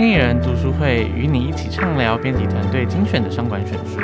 经理人读书会与你一起畅聊编辑团队精选的商管选书。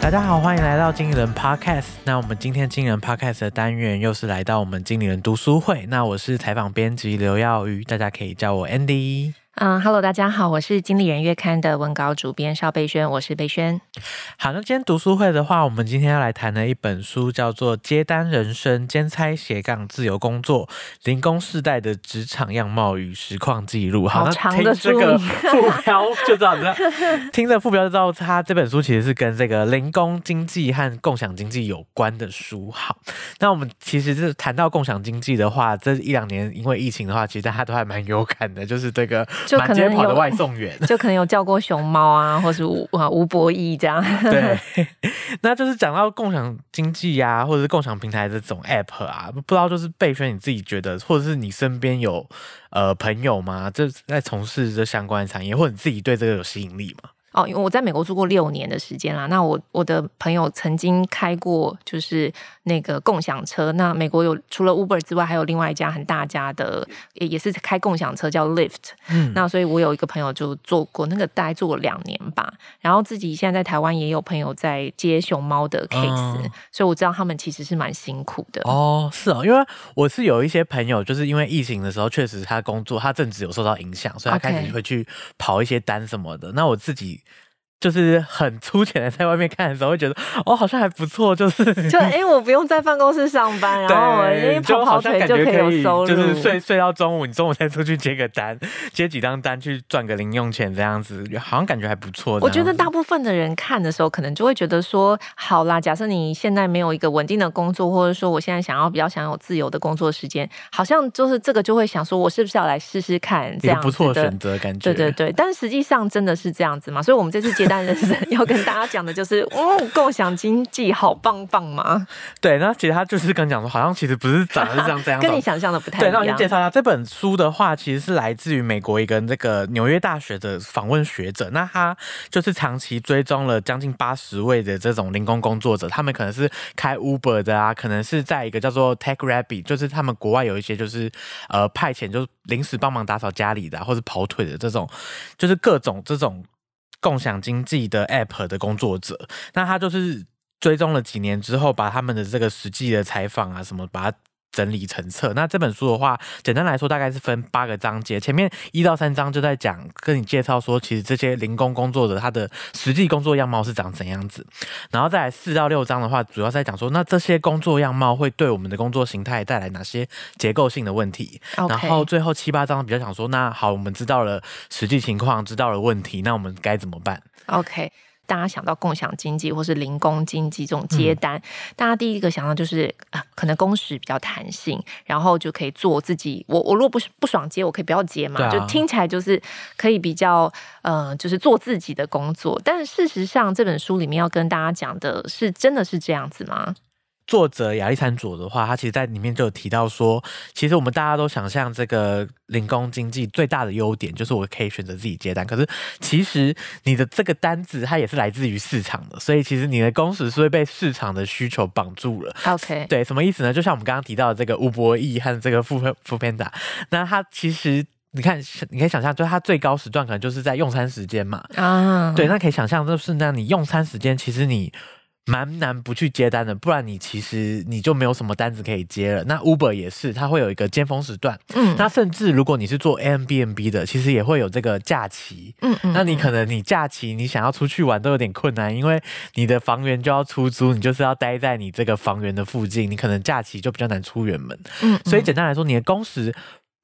大家好，欢迎来到经理人 Podcast。那我们今天经理人 Podcast 的单元又是来到我们经理人读书会。那我是采访编辑刘耀宇，大家可以叫我 Andy。嗯哈喽，大家好，我是经理人月刊的文稿主编邵贝萱，我是贝萱。好，那今天读书会的话，我们今天要来谈的一本书叫做《接单人生：兼差斜杠自由工作，零工世代的职场样貌与实况记录》。好，好长的书，这个副标就知道，你知道，听着副标就知道，它这本书其实是跟这个零工经济和共享经济有关的书。好，那我们其实是谈到共享经济的话，这一两年因为疫情的话，其实大家都还蛮有感的，就是这个。就可能跑的外送员，就可能有叫过熊猫啊，或是吴啊吴博义这样。对，那就是讲到共享经济啊，或者是共享平台这种 app 啊，不知道就是贝轩你自己觉得，或者是你身边有呃朋友吗？这在从事这相关的产业，或者你自己对这个有吸引力吗？哦，因为我在美国住过六年的时间啦。那我我的朋友曾经开过就是那个共享车。那美国有除了 Uber 之外，还有另外一家很大家的，也也是开共享车叫 Lift。嗯，那所以我有一个朋友就做过那个，大概做了两年吧。然后自己现在在台湾也有朋友在接熊猫的 case，嗯，所以我知道他们其实是蛮辛苦的。哦，是哦，因为我是有一些朋友，就是因为疫情的时候，确实他工作他正职有受到影响，所以他开始会去跑一些单什么的。那我自己。就是很粗浅的，在外面看的时候会觉得哦，好像还不错，就是 就哎、欸，我不用在办公室上班，然后我因为跑跑腿就可以有收入，就是睡睡到中午，你中午再出去接个单，接几张单去赚个零用钱，这样子好像感觉还不错。我觉得大部分的人看的时候，可能就会觉得说，好啦，假设你现在没有一个稳定的工作，或者说我现在想要比较想要有自由的工作时间，好像就是这个就会想说，我是不是要来试试看这样不错的选择感觉？对对对，但实际上真的是这样子嘛？所以我们这次 接。单人生要跟大家讲的就是，嗯，共享经济好棒棒嘛？对，那其实他就是跟你讲说，好像其实不是长得是这样这样，跟你想象的不太一样。对，那我先介绍一下这本书的话，其实是来自于美国一个那个纽约大学的访问学者，那他就是长期追踪了将近八十位的这种零工工作者，他们可能是开 Uber 的啊，可能是在一个叫做 Tech Rabbit，就是他们国外有一些就是呃派遣，就是临时帮忙打扫家里的、啊，或者跑腿的这种，就是各种这种。共享经济的 App 的工作者，那他就是追踪了几年之后，把他们的这个实际的采访啊什么，把它整理成册。那这本书的话，简单来说，大概是分八个章节，前面一到三章就在讲，跟你介绍说，其实这些零工工作者他的实际工作样貌是长怎样子。然后再来四到六章的话，主要是在讲说，那这些工作样貌会对我们的工作形态带来哪些结构性的问题。然后最后七八章比较想说，那好，我们知道了实际情况，知道了问题，那我们该怎么办？OK。大家想到共享经济或是零工经济这种接单，嗯、大家第一个想到就是啊，可能工时比较弹性，然后就可以做自己。我我如果不不爽接，我可以不要接嘛，啊、就听起来就是可以比较呃，就是做自己的工作。但事实上，这本书里面要跟大家讲的是，真的是这样子吗？作者亚历山卓的话，他其实在里面就有提到说，其实我们大家都想象这个零工经济最大的优点就是我可以选择自己接单，可是其实你的这个单子它也是来自于市场的，所以其实你的工时是会被市场的需求绑住了。OK，对，什么意思呢？就像我们刚刚提到的这个吴博义和这个富富胖达，那他其实你看，你可以想象，就是他最高时段可能就是在用餐时间嘛。啊，对，那可以想象就是那你用餐时间，其实你。蛮难不去接单的，不然你其实你就没有什么单子可以接了。那 Uber 也是，它会有一个尖峰时段。嗯，那甚至如果你是做 Airbnb 的，其实也会有这个假期。嗯嗯，那你可能你假期你想要出去玩都有点困难，因为你的房源就要出租，你就是要待在你这个房源的附近，你可能假期就比较难出远门。嗯，所以简单来说，你的工时。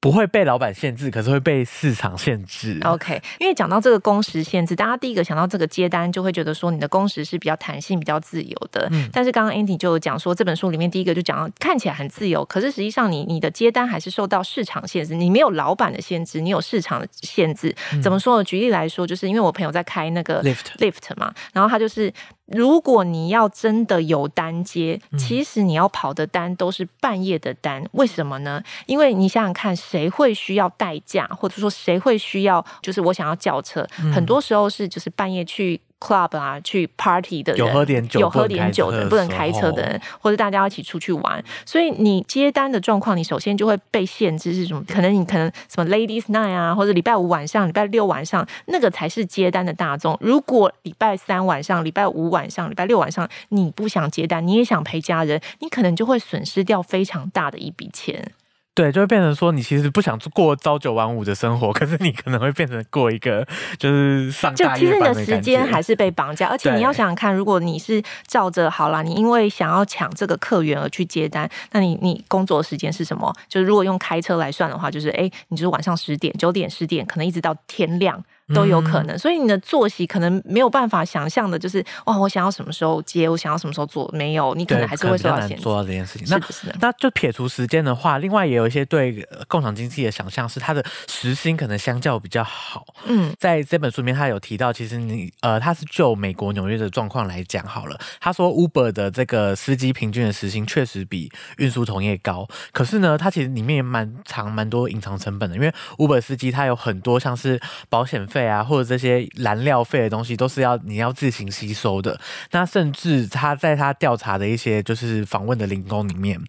不会被老板限制，可是会被市场限制。OK，因为讲到这个工时限制，大家第一个想到这个接单，就会觉得说你的工时是比较弹性、比较自由的。嗯，但是刚刚 Andy 就有讲说，这本书里面第一个就讲到看起来很自由，可是实际上你你的接单还是受到市场限制。你没有老板的限制，你有市场的限制。怎么说呢？举例来说，就是因为我朋友在开那个 Lift Lift 嘛，然后他就是。如果你要真的有单接，其实你要跑的单都是半夜的单，为什么呢？因为你想想看，谁会需要代驾，或者说谁会需要，就是我想要叫车，很多时候是就是半夜去。Club 啊，去 party 的人，有喝点酒，有喝点酒的，不能开车的人，或者大家一起出去玩，所以你接单的状况，你首先就会被限制是什么？可能你可能什么 ladies night 啊，或者礼拜五晚上、礼拜六晚上，那个才是接单的大众。如果礼拜三晚上、礼拜五晚上、礼拜六晚上你不想接单，你也想陪家人，你可能就会损失掉非常大的一笔钱。对，就会变成说，你其实不想过朝九晚五的生活，可是你可能会变成过一个就是上。就其实你的时间还是被绑架，而且你要想想看，如果你是照着好啦，你因为想要抢这个客源而去接单，那你你工作时间是什么？就是如果用开车来算的话，就是哎，你就是晚上十点、九点、十点，可能一直到天亮。都有可能，所以你的作息可能没有办法想象的，就是哇，我想要什么时候接，我想要什么时候做，没有，你可能还是会受到限制。做到这件事情。那那就撇除时间的话，另外也有一些对共享经济的想象是，它的时薪可能相较比较好。嗯，在这本书里面，他有提到，其实你呃，他是就美国纽约的状况来讲好了。他说，Uber 的这个司机平均的时薪确实比运输同业高，可是呢，它其实里面也蛮长蛮多隐藏成本的，因为 Uber 司机他有很多像是保险费啊，或者这些燃料费的东西都是要你要自行吸收的。那甚至他在他调查的一些就是访问的零工里面，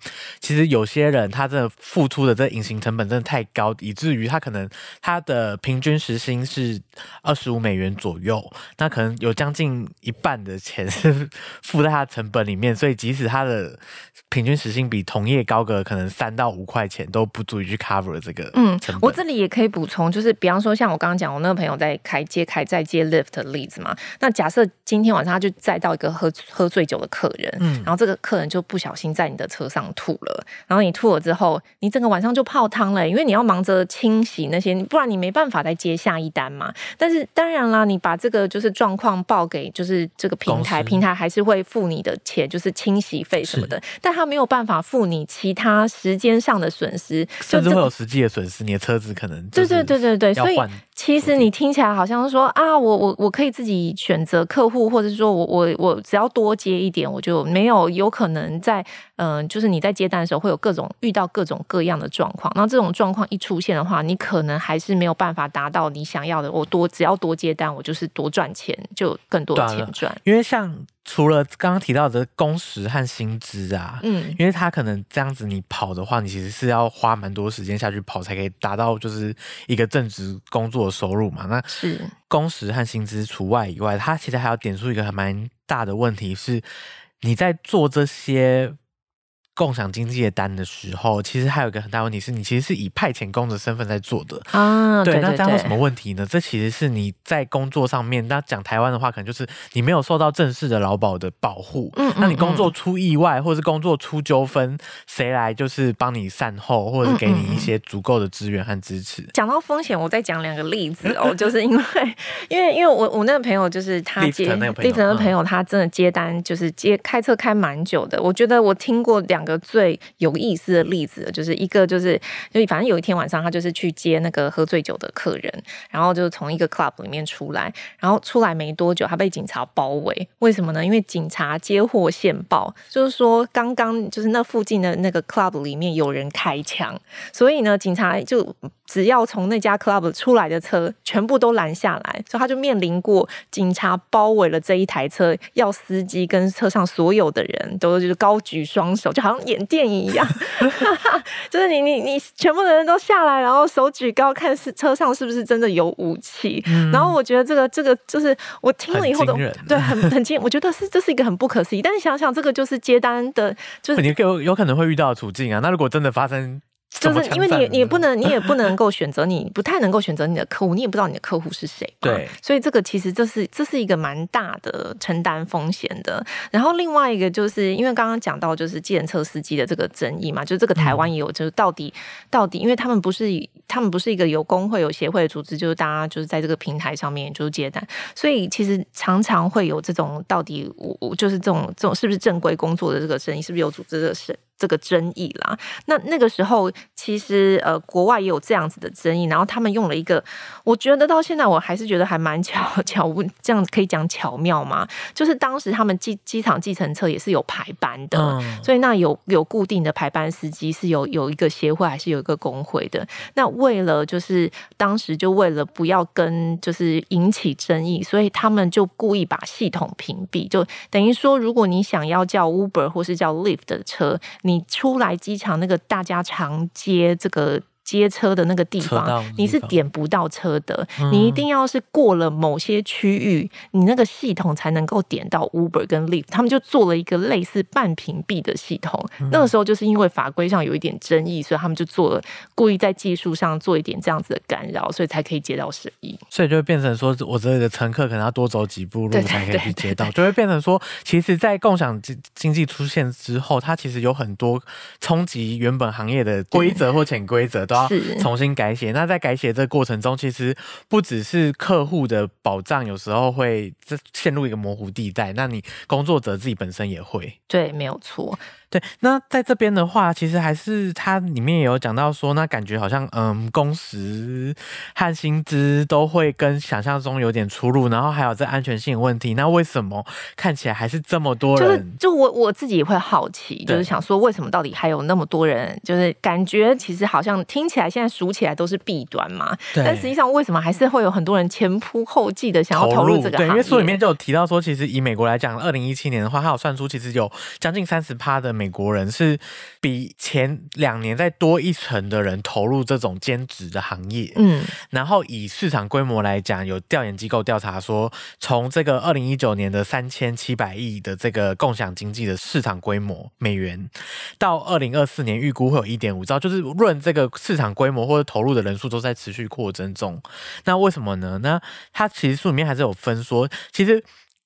其实有些人他真的付出的这隐形成本真的太高，以至于他可能他的平均时薪是二十五美元左右，那可能有将近一半的钱是 付在他的成本里面，所以即使他的平均时薪比同业高个可能三到五块钱都不足以去 cover 这个。嗯，我这里也可以补充，就是比方说像我刚刚讲，我那个朋友在。开接开再接 lift 的例子嘛？那假设今天晚上他就载到一个喝喝醉酒的客人，嗯，然后这个客人就不小心在你的车上吐了，然后你吐了之后，你整个晚上就泡汤了，因为你要忙着清洗那些，不然你没办法再接下一单嘛。但是当然啦，你把这个就是状况报给就是这个平台，平台还是会付你的钱，就是清洗费什么的，但他没有办法付你其他时间上的损失，甚至会有实际的损失，你的车子可能对对对对对，所以其实你听听起来好。像说啊，我我我可以自己选择客户，或者说我我我只要多接一点，我就没有有可能在嗯、呃，就是你在接单的时候会有各种遇到各种各样的状况。那这种状况一出现的话，你可能还是没有办法达到你想要的。我多只要多接单，我就是多赚钱，就更多钱赚。因为像。除了刚刚提到的工时和薪资啊，嗯，因为他可能这样子你跑的话，你其实是要花蛮多时间下去跑，才可以达到就是一个正职工作的收入嘛。那是工时和薪资除外以外，他其实还要点出一个还蛮大的问题是，你在做这些。共享经济的单的时候，其实还有一个很大问题是你其实是以派遣工的身份在做的啊。对，对，对，那这样有什么问题呢？这其实是你在工作上面，那讲台湾的话，可能就是你没有受到正式的劳保的保护。嗯，嗯，嗯，那你工作出意外，或者是工作出纠纷，谁来就是帮你善后，或者是给你一些足够的资源和支持？讲到风险，我再讲两个例子哦，就是因为因为因为我我那个朋友就是他接立腾的朋友，他真的接单就是接开车开蛮久的。我觉得我听过两。个最有意思的例子，就是一个就是，就反正有一天晚上，他就是去接那个喝醉酒的客人，然后就从一个 club 里面出来，然后出来没多久，他被警察包围。为什么呢？因为警察接获线报，就是说刚刚就是那附近的那个 club 里面有人开枪，所以呢，警察就。只要从那家 club 出来的车，全部都拦下来，所以他就面临过警察包围了这一台车，要司机跟车上所有的人都就是高举双手，就好像演电影一样，就是你你你全部的人都下来，然后手举高，看是车上是不是真的有武器。嗯、然后我觉得这个这个就是我听了以后都对很很惊，我觉得是这是一个很不可思议。但是想想这个就是接单的，就是你有有可能会遇到的处境啊。那如果真的发生。就是因为你你也不能你也不能够选择你不太能够选择你的客户，你也不知道你的客户是谁。对，所以这个其实这是这是一个蛮大的承担风险的。然后另外一个就是因为刚刚讲到就是计程车司机的这个争议嘛，就这个台湾也有，就是到底到底，因为他们不是他们不是一个有工会有协会的组织，就是大家就是在这个平台上面就是接单，所以其实常常会有这种到底我就是这种这种是不是正规工作的这个争议，是不是有组织的审这个争议啦。那那个时候其实呃国外也有这样子的争议，然后他们用了一个，我觉得到现在我还是觉得还蛮巧 巧问，这样可以讲巧妙吗？就是当时他们机机场计程车也是有排班的，嗯、所以那有有固定的排班司机是有有一个协会还是有一个工会的。那为了就是当时就为了不要跟就是引起争议，所以他们就故意把系统屏蔽，就等于说如果你想要叫 Uber 或是叫 Lift 的车，你出来机场那个大家常接这个。接车的那个地方，你是点不到车的。嗯、你一定要是过了某些区域，你那个系统才能够点到 Uber 跟 Lyft。他们就做了一个类似半屏蔽的系统。嗯、那个时候就是因为法规上有一点争议，所以他们就做了故意在技术上做一点这样子的干扰，所以才可以接到生意。所以就会变成说，我这里的乘客可能要多走几步路才可以去接到，就会变成说，其实，在共享经经济出现之后，它其实有很多冲击原本行业的规则或潜规则。是重新改写。那在改写这个过程中，其实不只是客户的保障，有时候会陷入一个模糊地带。那你工作者自己本身也会。对，没有错。对，那在这边的话，其实还是它里面也有讲到说，那感觉好像嗯，工时和薪资都会跟想象中有点出入，然后还有这安全性问题。那为什么看起来还是这么多人？就是就我我自己也会好奇，就是想说为什么到底还有那么多人？就是感觉其实好像听起来现在数起来都是弊端嘛，但实际上为什么还是会有很多人前仆后继的想要投入这个行业？对，因为书里面就有提到说，其实以美国来讲，二零一七年的话，它有算出其实有将近三十趴的美。美国人是比前两年再多一层的人投入这种兼职的行业，嗯，然后以市场规模来讲，有调研机构调查说，从这个二零一九年的三千七百亿的这个共享经济的市场规模美元，到二零二四年预估会有一点五兆，就是论这个市场规模或者投入的人数都在持续扩增中。那为什么呢？那它其实书里面还是有分说，其实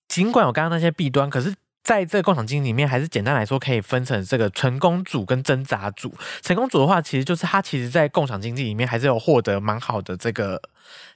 尽管有刚刚那些弊端，可是。在这个共享经济里面，还是简单来说，可以分成这个成功组跟挣扎组。成功组的话，其实就是他其实，在共享经济里面还是有获得蛮好的这个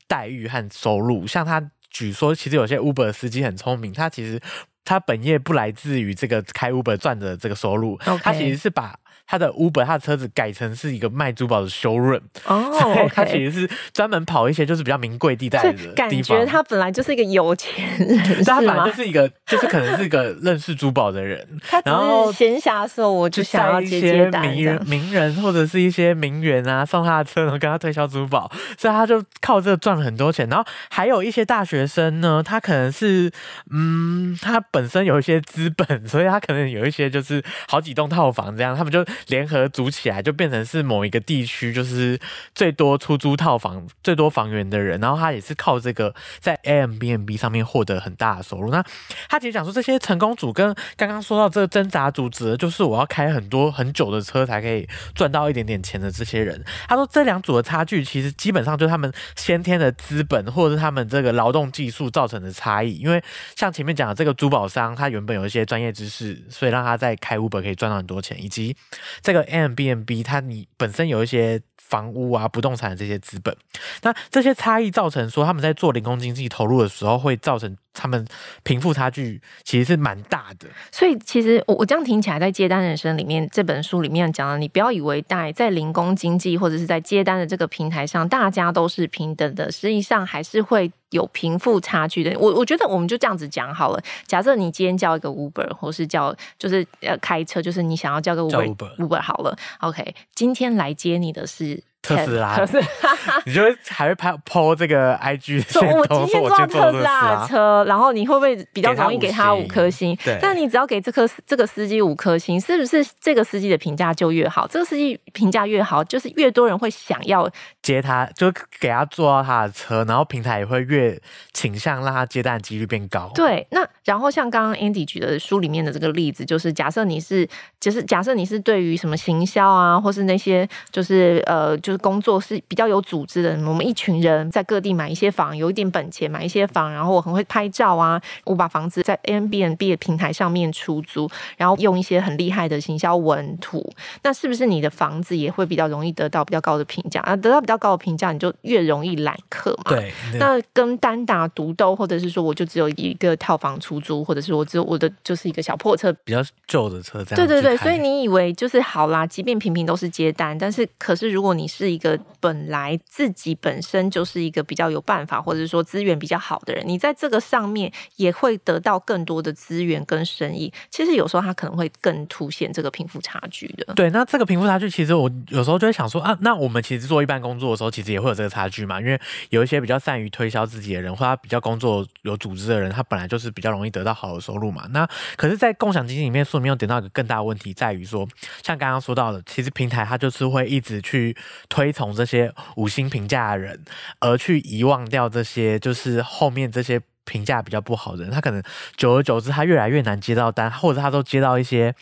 待遇和收入。像他举说，其实有些 Uber 司机很聪明，他其实他本业不来自于这个开 Uber 赚的这个收入.他其实是把。他的 Uber，他的车子改成是一个卖珠宝的 showroom 哦，oh. 他其实是专门跑一些就是比较名贵地带的地方。感觉他本来就是一个有钱人，他本来就是一个，就是可能是一个 认识珠宝的人。然后闲暇的时候，我就想要接接单，一些名人、名人或者是一些名媛啊，送他的车，然后跟他推销珠宝，所以他就靠这个赚了很多钱。然后还有一些大学生呢，他可能是嗯，他本身有一些资本，所以他可能有一些就是好几栋套房这样，他们就。联合组起来，就变成是某一个地区就是最多出租套房、最多房源的人，然后他也是靠这个在 Airbnb 上面获得很大的收入。那他其实讲说，这些成功组跟刚刚说到这个挣扎组，指的就是我要开很多很久的车才可以赚到一点点钱的这些人。他说，这两组的差距其实基本上就是他们先天的资本，或者是他们这个劳动技术造成的差异。因为像前面讲的这个珠宝商，他原本有一些专业知识，所以让他在开 Uber 可以赚到很多钱，以及。这个 M B M B，它你本身有一些房屋啊、不动产这些资本，那这些差异造成说他们在做零工经济投入的时候，会造成他们贫富差距其实是蛮大的。所以其实我我这样听起来，在接单人生里面这本书里面讲了，你不要以为在在零工经济或者是在接单的这个平台上，大家都是平等的，实际上还是会。有贫富差距的，我我觉得我们就这样子讲好了。假设你今天叫一个 Uber，或是叫就是呃开车，就是你想要叫个 Uber, Uber, Uber 好了。OK，今天来接你的是。特斯拉，你就会还会拍 po 这个 IG，说我今天坐特斯拉的车，然后你会不会比较容易给他五颗星？对，但你只要给这颗这个司机五颗星，是不是这个司机的评价就越好？这个司机评价越好，就是越多人会想要接他，就给他坐到他的车，然后平台也会越倾向让他接单几率变高。对，那然后像刚刚 Andy 举的书里面的这个例子，就是假设你是，就是假设你是对于什么行销啊，或是那些就是呃就是。工作是比较有组织的，我们一群人在各地买一些房，有一点本钱买一些房，然后我很会拍照啊，我把房子在 Airbnb 的平台上面出租，然后用一些很厉害的行销文图，那是不是你的房子也会比较容易得到比较高的评价啊？得到比较到高的评价，你就越容易揽客嘛。对。那跟单打独斗，或者是说我就只有一个套房出租，或者是我只有我的就是一个小破车，比较旧的车这样。对对对，所以你以为就是好啦，即便平平都是接单，但是可是如果你是一个本来自己本身就是一个比较有办法，或者是说资源比较好的人，你在这个上面也会得到更多的资源跟生意。其实有时候它可能会更凸显这个贫富差距的。对，那这个贫富差距，其实我有时候就会想说啊，那我们其实做一般工作做的时候，其实也会有这个差距嘛，因为有一些比较善于推销自己的人，或他比较工作有组织的人，他本来就是比较容易得到好的收入嘛。那可是，在共享经济里面，书里面有点到一个更大的问题，在于说，像刚刚说到的，其实平台它就是会一直去推崇这些五星评价的人，而去遗忘掉这些，就是后面这些。评价比较不好的人，他可能久而久之，他越来越难接到单，或者他都接到一些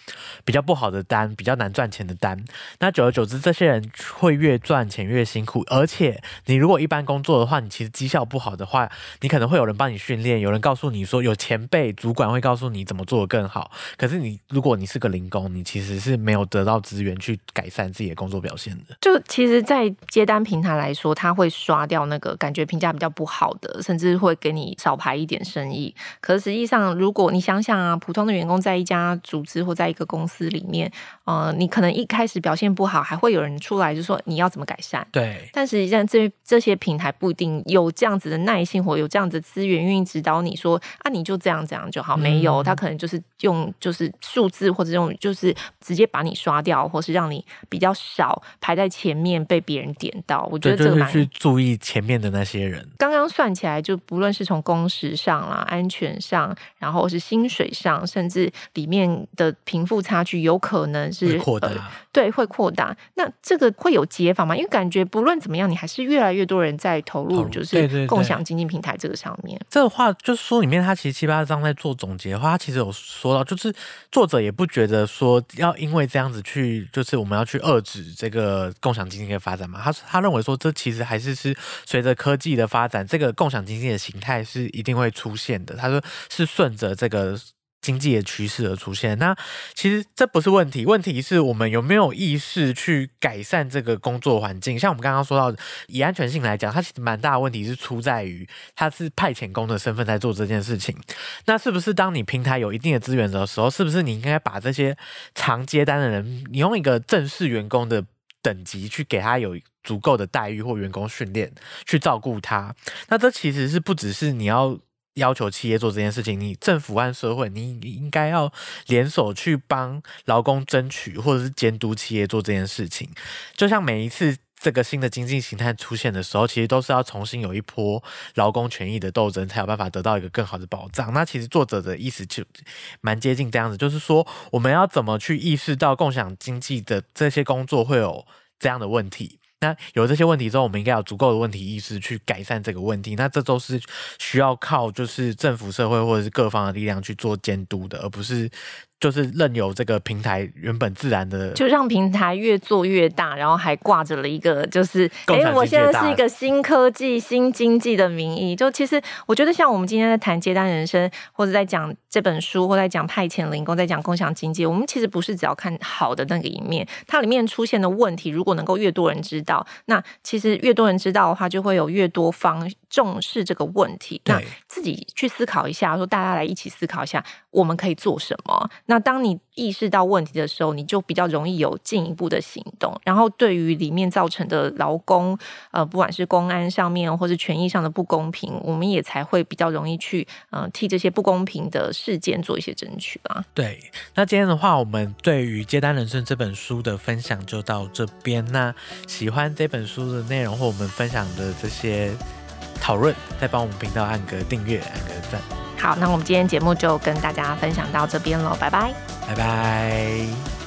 比较不好的单，比较难赚钱的单。那久而久之，这些人会越赚钱越辛苦。而且，你如果一般工作的话，你其实绩效不好的话，你可能会有人帮你训练，有人告诉你说，有前辈主管会告诉你怎么做的更好。可是你，如果你是个零工，你其实是没有得到资源去改善自己的工作表现的。就其实，在接单平台来说，他会刷掉那个感觉评价比较不好的，甚至会给你少排。来一点生意，可实际上，如果你想想啊，普通的员工在一家组织或在一个公司里面，呃，你可能一开始表现不好，还会有人出来就说你要怎么改善。对，但实际上这这些平台不一定有这样子的耐心，或有这样子的资源愿意指导你说啊，你就这样这样就好。没有，他可能就是用就是数字或者用就是直接把你刷掉，或是让你比较少排在前面被别人点到。我觉得这个蛮去注意前面的那些人。刚刚算起来，就不论是从工时上啦，安全上，然后是薪水上，甚至里面的贫富差距有可能是扩大，呃，对，会扩大。那这个会有解法吗？因为感觉不论怎么样，你还是越来越多人在投入，就是共享经济平台这个上面。这个话就是书里面他其实七八章在做总结的话，他其实有说到，就是作者也不觉得说要因为这样子去，就是我们要去遏制这个共享经济的发展嘛。他他认为说，这其实还是是随着科技的发展，这个共享经济的形态是一定会出。出现的，他说是顺着这个经济的趋势而出现。那其实这不是问题，问题是我们有没有意识去改善这个工作环境。像我们刚刚说到，以安全性来讲，它其实蛮大的问题是出在于它是派遣工的身份在做这件事情。那是不是当你平台有一定的资源的时候，是不是你应该把这些常接单的人，你用一个正式员工的等级去给他有足够的待遇或员工训练，去照顾他？那这其实是不只是你要。要求企业做这件事情，你政府和社会，你应该要联手去帮劳工争取，或者是监督企业做这件事情。就像每一次这个新的经济形态出现的时候，其实都是要重新有一波劳工权益的斗争，才有办法得到一个更好的保障。那其实作者的意思就蛮接近这样子，就是说我们要怎么去意识到共享经济的这些工作会有这样的问题。那有这些问题之后，我们应该有足够的问题意识去改善这个问题。那这都是需要靠就是政府、社会或者是各方的力量去做监督的，而不是。就是任由这个平台原本自然的，就让平台越做越大，然后还挂着了一个就是，哎、欸，我现在是一个新科技、新经济的名义。就其实我觉得，像我们今天在谈接单人生，或者在讲这本书，或在讲派遣零工，在讲共享经济，我们其实不是只要看好的那个一面，它里面出现的问题，如果能够越多人知道，那其实越多人知道的话，就会有越多方重视这个问题。那自己去思考一下，说大家来一起思考一下，我们可以做什么？那当你意识到问题的时候，你就比较容易有进一步的行动。然后，对于里面造成的劳工，呃，不管是公安上面或是权益上的不公平，我们也才会比较容易去，呃，替这些不公平的事件做一些争取吧。对，那今天的话，我们对于《接单人生》这本书的分享就到这边。那喜欢这本书的内容或我们分享的这些讨论，再帮我们频道按个订阅，按个赞。好，那我们今天节目就跟大家分享到这边了，拜拜，拜拜。